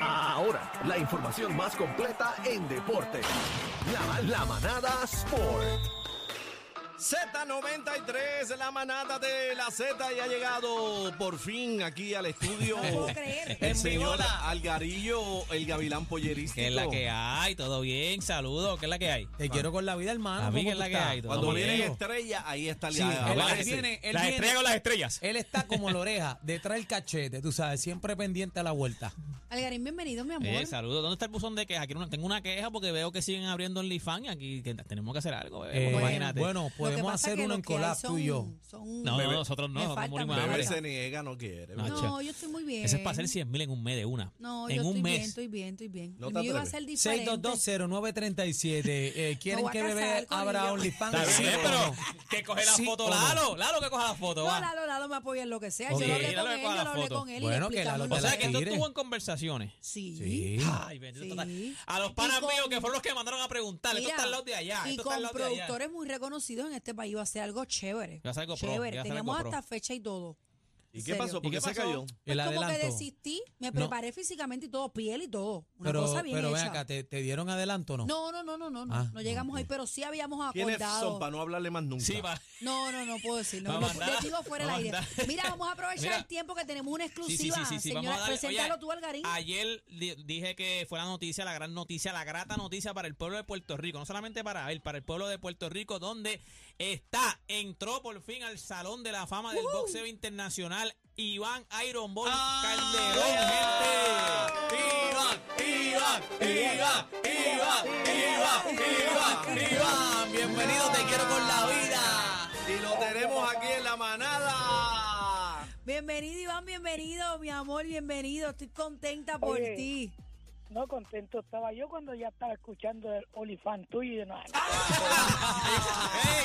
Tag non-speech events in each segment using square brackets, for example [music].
Ahora, la información más completa en deporte. La, la manada Sport. Z93, la manada de la Z y ha llegado por fin aquí al estudio No puedo creer. el señor. Algarillo, el gavilán pollerístico. ¿Qué es la que hay? ¿Todo bien? Saludos. ¿Qué es la que hay? Te quiero con la vida, hermano. A mí, ¿cómo ¿qué es la que hay? Cuando vienen estrellas, ahí está el Sí, él, viene, él Las viene- estrellas con las estrellas. Él está como la oreja, detrás del cachete, tú sabes, siempre pendiente a la vuelta. Algarín, bienvenido, mi amor. Eh, saludos. ¿Dónde está el buzón de quejas? Aquí no- tengo una queja porque veo que siguen abriendo OnlyFans y aquí que tenemos que hacer algo. Eh, imagínate. bueno, que podemos pasa hacer que uno en collab, tú y yo. son- son- no, Bebé- nosotros no, faltan morimos de hambre. se niega, no quiere. No. No, yo estoy muy bien. Ese es para hacer 100 mil en un mes de una. No, en yo un estoy mes. bien, estoy bien, estoy bien. No El te iba a ser diferente. 6220937. Eh, [laughs] ¿Quieren que a bebé abra. OnlyFans? Está Sí pero no? que coge la Sí foto no. Lalo. Lalo que coja la foto, No. Lalo, Lalo me apoya en lo que sea. Yo lo hablé con le él, yo lo hablé foto. con él Bueno, que Lalo O sea que tú tire. estuvo en conversaciones. Sí. Sí. Ay, bendito. A los panas míos que fueron los que mandaron a preguntar. Esto está al lado de allá. Y Esto con lado de allá. productores muy reconocidos en este país iba a ser algo chévere. Iba a ser algo pro, chévere. iba a ser Teníamos algo pro. hasta fecha y todo. ¿Y ¿En qué serio? pasó? ¿Por ¿Y qué se cayó? Pues El como que adelanto. desistí, me No. preparé físicamente y todo, piel y todo. Una Pero, cosa bien pero ven hecha. acá, ¿te, te dieron adelanto o no? No, no, no, no, no, no, Ah, no llegamos ahí, pero sí habíamos ¿Quiénes son acordado. para no hablarle más nunca? Sí, va. No, no, no puedo decir. No, a digo fuera del aire. Mira, vamos a aprovechar Mira. el tiempo que tenemos una Sí, sí, exclusiva. sí, sí, sí, Señora, vamos a darle. preséntalo Oye, tú, Algarín. Ayer di- dije que fue la noticia, la gran noticia, la grata noticia para el pueblo de Puerto Rico, no solamente para él, para el pueblo de Puerto Rico, donde está, entró por fin al Salón de la Fama del Boxeo Internacional Iván Iron Ball Calderón, gente. Iván, Iván, Iván, Iván, Iván, Iván, Iván, bienvenido, te quiero con la vida. Y lo tenemos aquí en la manada. Bienvenido, Iván, bienvenido, mi amor, bienvenido. Estoy contenta por Oye. ti. No contento estaba yo cuando ya estaba escuchando el Olifán tuyo y de nada. [laughs] [laughs]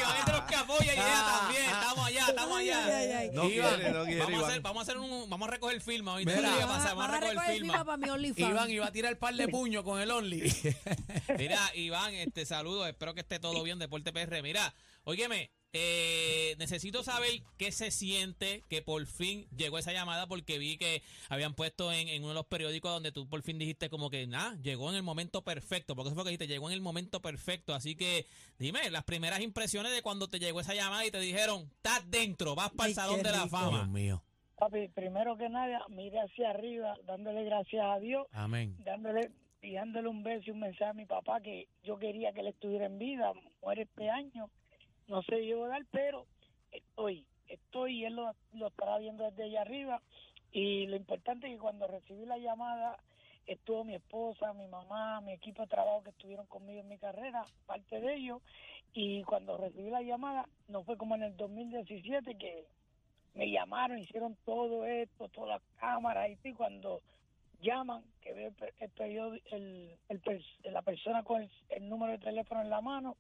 Allá, ay. No Iván, quiere, no quiere, Vamos a, hacer, vamos a hacer un, vamos a recoger firma hoy. Vamos a recoger recoger firma. firma para mi OnlyFans. Iván iba a tirar el par de puños con el Only. [laughs] Mira, Iván, este saludo, espero que esté todo bien, Deporte PR. Mira, óyeme, eh, necesito saber qué se siente que por fin llegó esa llamada porque vi que habían puesto en, en uno de los periódicos donde tú por fin dijiste como que, nada, llegó en el momento perfecto, porque eso fue lo que dijiste, llegó en el momento perfecto. Así que dime, las primeras impresiones de cuando te llegó esa llamada y te dijeron, estás dentro, vas para el Salón de la rico. Dios Fama. mío. Papi, primero que nada, mire hacia arriba, dándole gracias a Dios, Amén. dándole y dándole un beso y un mensaje a mi papá que yo quería que él estuviera en vida, muere este año, no sé yo dar, pero estoy, estoy y él lo, lo estará viendo desde allá arriba y lo importante es que cuando recibí la llamada estuvo mi esposa, mi mamá, mi equipo de trabajo que estuvieron conmigo en mi carrera, parte de ellos, y cuando recibí la llamada, no fue como en el 2017 que me llamaron, hicieron todo esto, todas las cámaras y cuando llaman, que veo el, el el, la persona con el número de teléfono en la mano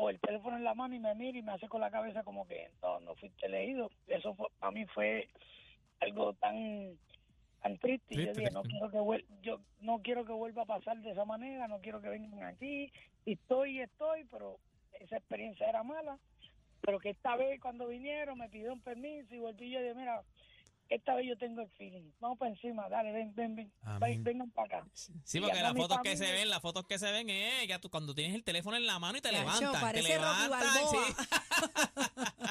o el teléfono en la mano y me mira y me hace con la cabeza como que no, no fuiste elegido. Eso fue, para mí fue algo tan tan triste, y yo Triste, dije, no triste. quiero que vuel- yo no quiero que vuelva a pasar de esa manera, no quiero que vengan aquí, y estoy y estoy, pero esa experiencia era mala pero que esta vez cuando vinieron me pidió un permiso y volví y yo dije, mira, esta vez yo tengo el feeling, vamos para encima, dale, ven, ven, ven, Amén. ven- vengan para acá. Sí, porque las fotos que se ven, las fotos que se ven es ya tú cuando tienes el teléfono en la mano y te Chacho, levantan, te Balboa. sí.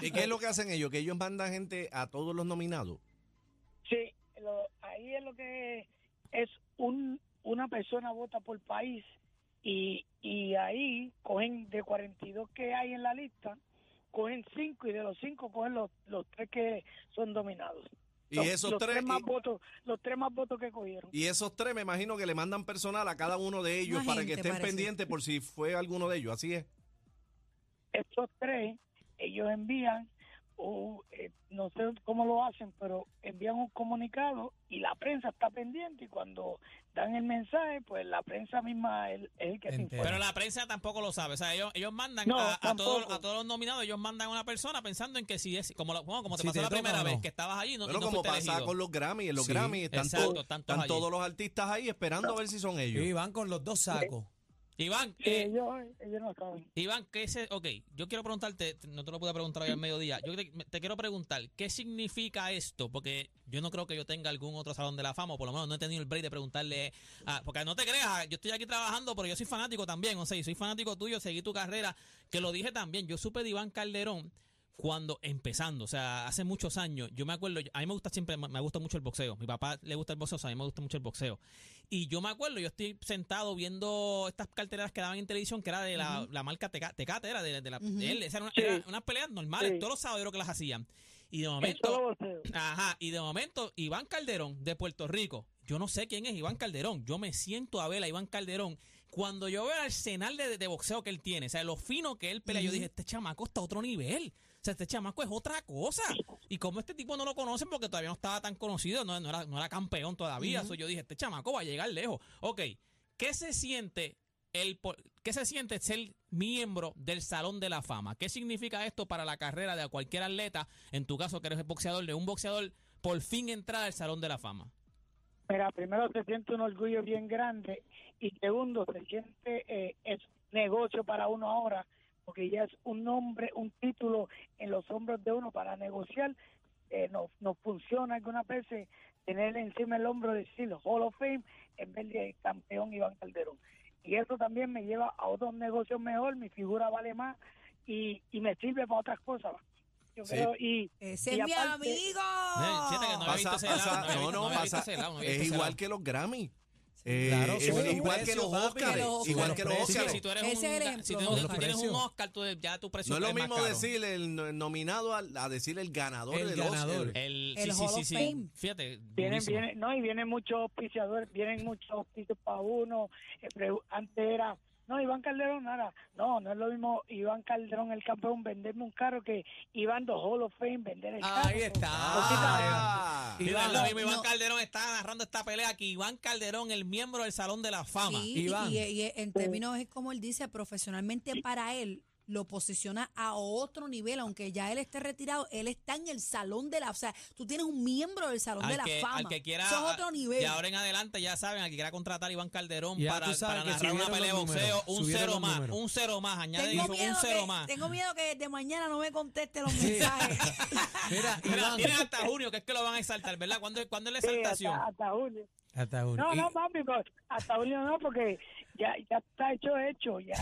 [laughs] ¿Y qué es lo que hacen ellos? Que ellos mandan gente a todos los nominados. Sí, lo- ahí es lo que es un una persona vota por país y, y ahí cogen de 42 que hay en la lista, cogen cinco y de los cinco cogen los, los tres que son dominados. Y Los- esos los tres, más y- votos, los tres más votos que cogieron. y esos tres me imagino que le mandan personal a cada uno de ellos Una para que estén parece. pendientes por si fue alguno de ellos. Así es. estos tres, ellos envían, o eh, no sé cómo lo hacen, pero envían un comunicado y la prensa está pendiente y cuando dan el mensaje, pues la prensa misma es, es el que se Entera. informa. Pero la prensa tampoco lo sabe. O sea, ellos, ellos mandan No, a, a todos, a todos los nominados, ellos mandan a una persona pensando en que si es, como, bueno, como te Si pasó te la primera vez que estabas allí, no, no como pasa elegido. con los Grammy. En los Sí, Grammy están, exacto, todos- están están todos los artistas ahí esperando a ver si son ellos. Y van con los dos sacos. Iván, Sí, eh, ellos, ellos no saben. Iván, ¿qué es? el- Ok, yo quiero preguntarte, no te lo pude preguntar hoy al mediodía. Yo te, te quiero preguntar, ¿qué significa esto? Porque yo no creo que yo tenga algún otro salón de la fama, o por lo menos no he tenido el break de preguntarle. a- porque no te creas, yo estoy aquí trabajando, pero yo soy fanático también. O sea, y soy fanático tuyo, seguí tu carrera, que lo dije también. Yo supe de Iván Calderón cuando empezando, o sea, hace muchos años, yo me acuerdo, a mí me gusta siempre, me gusta mucho el boxeo, mi papá le gusta el boxeo, o sea, a mí me gusta mucho el boxeo. Y yo me acuerdo, yo estoy sentado viendo estas carteras que daban en televisión, que era de la, la marca Teca- Tecate, era de, de la, de él, esa era una- Sí. era unas peleas normales, Sí. todos los sábados que las hacían. Y de En momento. Ajá, y de momento, Iván Calderón de Puerto Rico. Yo no sé quién es Iván Calderón. Yo me siento a ver a Iván Calderón. Cuando yo veo el arsenal de, de boxeo que él tiene, o sea, lo fino que él pelea, yo dije, este chamaco está a otro nivel. Sea, este chamaco es otra cosa. Y como este tipo no lo conocen porque todavía no estaba tan conocido, no, no era, no era campeón todavía. So, yo dije, este chamaco va a llegar lejos. Ok, ¿qué se siente el ¿Qué se siente ser miembro del Salón de la Fama? ¿Qué significa esto para la carrera de cualquier atleta? En tu caso, que eres boxeador, de un boxeador, por fin entrar al Salón de la Fama. Mira, primero se siente un orgullo bien grande y segundo se siente eh, es negocio para uno ahora porque ya es un nombre, un título en los hombros de uno para negociar. Eh, no, no funciona algunas veces tener encima el hombro de decirlo Hall of Fame en vez de campeón Iván Calderón. Y eso también me lleva a otros negocios mejor, mi figura vale más y, y me sirve para otras cosas. Yo Sí. creo, y, Ese y es mi amigo. Eh, no Pasa, pasa, no no, pasa. Es igual que los Grammy. Eh, Claro, es igual que los. Oscars. Igual que los Oscars. si tú eres Ese es el un, ejemplo. si tú, tú tienes un. Oscar, tú, ya tu precio No es lo más mismo decir el no- nominado a, a decir el ganador El del ganador. Oscar. El, El sí, Hall sí, of sí. Fame. Fíjate, Vienen, no, y vienen muchos auspiciadores, vienen muchos auspicios para uno. Eh, Antes era, no, Iván Calderón, nada. No, no es lo mismo Iván Calderón, el campeón, venderme un carro que Iván dos Hall of Fame, vender el carro. Ahí está. Ah, Iván, lo mismo, Iván no. Calderón está agarrando esta pelea aquí. Iván Calderón, el miembro del Salón de la Fama. Sí, Iván. y, y en términos, es como él dice, profesionalmente para él, lo posiciona a otro nivel, aunque ya él esté retirado, él está en el salón de la, o sea, tú tienes un miembro del salón de la que, fama. al que quiera, Eso es otro nivel. Y ahora en adelante, ya saben, al que quiera contratar a Iván Calderón Ya para, para narrar una pelea de boxeo, un cero más, números. un cero más. Añade tengo, un miedo cero que, más. tengo miedo que de mañana no me conteste los mensajes. [laughs] Mira, Mira, Iván. tienes hasta junio, que es que lo van a exaltar, ¿verdad? ¿Cuándo, es- ¿cuándo es la Sí, exaltación? hasta, hasta julio. Hasta uno. No, Y- no, papi, hasta julio no, porque ya, ya está hecho, hecho. Ya,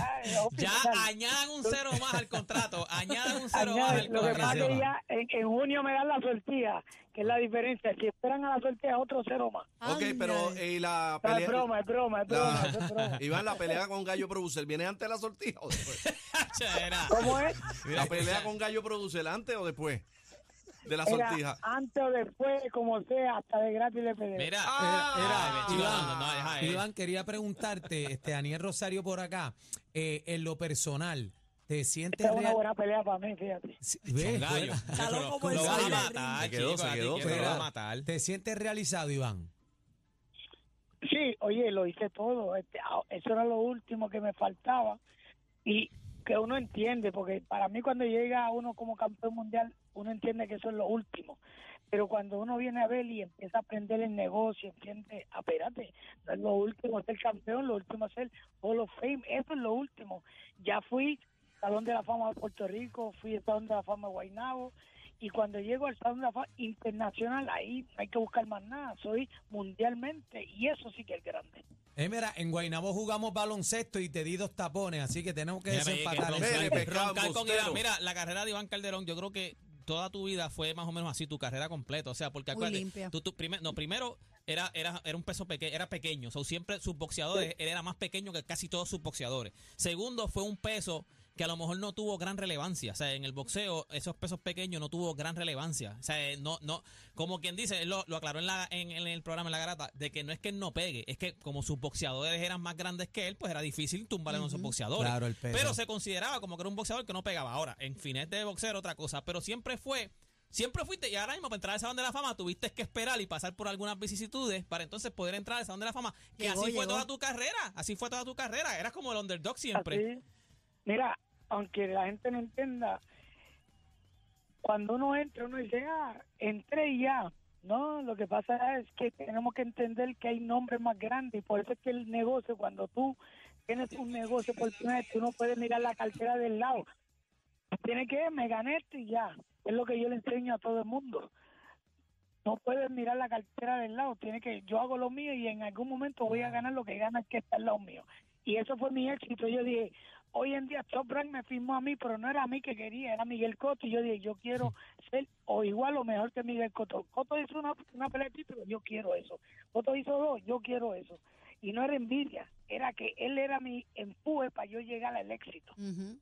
Ya añadan un cero más al contrato. Añadan un cero más al lo que pasa es que ya en, en junio me dan la sortija, que es la diferencia. Si esperan a la sortija, otro cero más. ok, pero Ándale. eh, la No, es pelea. broma, es broma, es la- broma, es broma. [laughs] Iván, la pelea con Gallo Producer, ¿viene antes de la sortija o después? [laughs] ¿Cómo es? La pelea con Gallo Producer, ¿antes o después de la Era sortija? antes o después, como sea, hasta de gratis le pedí. Mira, Ah, Era- Iván, no, quería preguntarte, este Daniel Rosario por acá, eh, en lo personal, ¿te sientes Esta es una real- buena pelea para mí, fíjate. Ves. Está Lo- loco por lo van a salir al matar, ring. Se quedó, quedó, a matar. ¿Te sientes realizado, Iván? Sí, oye, lo hice todo. Este, ah, eso era lo último que me faltaba. Y que uno entiende, porque para mí cuando llega uno como campeón mundial, uno entiende que eso es lo último. Pero cuando uno viene a ver y empieza a aprender el negocio, entiende, ah, espérate, no es lo último ser campeón, lo último es ser Hall of Fame, eso es lo último. Ya fui Salón de la Fama de Puerto Rico, fui al Salón de la Fama de Guaynabo, y cuando llego al Salón de la Fama internacional, ahí no hay que buscar más nada, soy mundialmente, y eso sí que es grande. Eh, mira, en Guaynabo jugamos baloncesto y te di dos tapones, así que tenemos que Mira, que desempatar roncar- roncar con. Iván. Mira, la carrera de Iván Calderón, yo creo que toda tu vida fue más o menos así, tu carrera completa. O sea, porque acuérdate, tú, tú primer- no, primero era, era, era un peso pequeño, era pequeño. O sea, siempre sus boxeadores, él era más pequeño que casi todos sus boxeadores. Segundo, fue un peso que a lo mejor no tuvo gran relevancia. O sea, en el boxeo, esos pesos pequeños no tuvo gran relevancia. O sea, no, no, como quien dice, él lo, lo aclaró en, la, en, en el programa en la garata, de que no es que él no pegue, es que como sus boxeadores eran más grandes que él, pues era difícil tumbarle a esos boxeadores. Claro, el peso. Pero se consideraba como que era un boxeador que no pegaba. Ahora, en fines de boxeo era otra cosa, pero siempre fue, siempre fuiste, y ahora mismo para entrar al Salón de la Fama tuviste que esperar y pasar por algunas vicisitudes para entonces poder entrar al Salón de la Fama, que Llegó, así fue toda tu carrera, así fue toda tu carrera, eras como el underdog siempre. Así. Mira, aunque la gente no entienda, cuando uno entra, uno dice, ah, entré y ya. No, lo que pasa es que tenemos que entender que hay nombres más grandes y por eso es que el negocio, cuando tú tienes un negocio por primera vez, tú no puedes mirar la cartera del lado. Tienes que me gané esto y ya. Es lo que yo le enseño a todo el mundo. No puedes mirar la cartera del lado. Tiene que yo hago lo mío y en algún momento voy a ganar lo que gana el que está al lado mío. Y eso fue mi éxito. Yo dije, hoy en día Top Rank me firmó a mí, pero no era a mí que quería, era Miguel Cotto. Y yo dije, yo quiero ser o igual o mejor que Miguel Cotto. Cotto hizo una, una pelea de yo quiero eso. Cotto hizo dos, yo quiero eso. Y no era envidia, era que él era mi empuje para yo llegar al éxito. Ujú.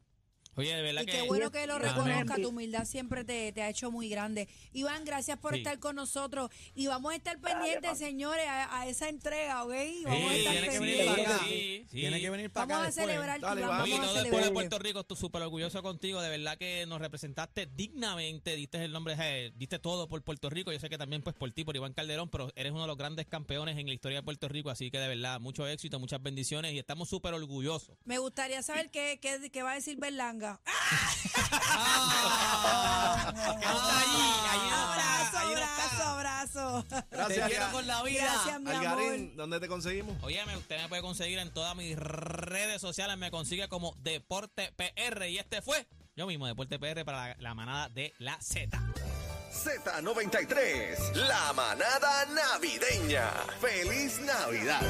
Oye, de verdad Y que. qué bueno que lo reconozca, tu humildad siempre te, te ha hecho muy grande. Iván, gracias por Sí. estar con nosotros y vamos a estar pendientes, señores, a, a esa entrega, ¿ok? Vamos a estar tiene que venir pendientes. para acá. Sí, sí. Tiene que venir para acá Vamos a después. celebrar, Dale, Iván, vamos Oye, a no, después de celebrar. Puerto Rico, estoy súper orgulloso contigo. De verdad que nos representaste dignamente, diste el nombre, eh, diste todo por Puerto Rico. Yo sé que también pues por ti, por Iván Calderón, pero eres uno de los grandes campeones en la historia de Puerto Rico. Así que de verdad, mucho éxito, muchas bendiciones y estamos súper orgullosos. Me gustaría saber qué, qué, qué va a decir Berlanga. Abrazo, abrazo, abrazo. Gracias, quiero Alga- con la vida. Gracias, mi amor. Algarín, ¿dónde te conseguimos? Óyeme, usted me puede conseguir en todas mis redes sociales, me consigue como Deporte PR. Y este fue yo mismo, Deporte PR para la, la manada de la Z. Z93, la manada navideña. ¡Feliz Navidad!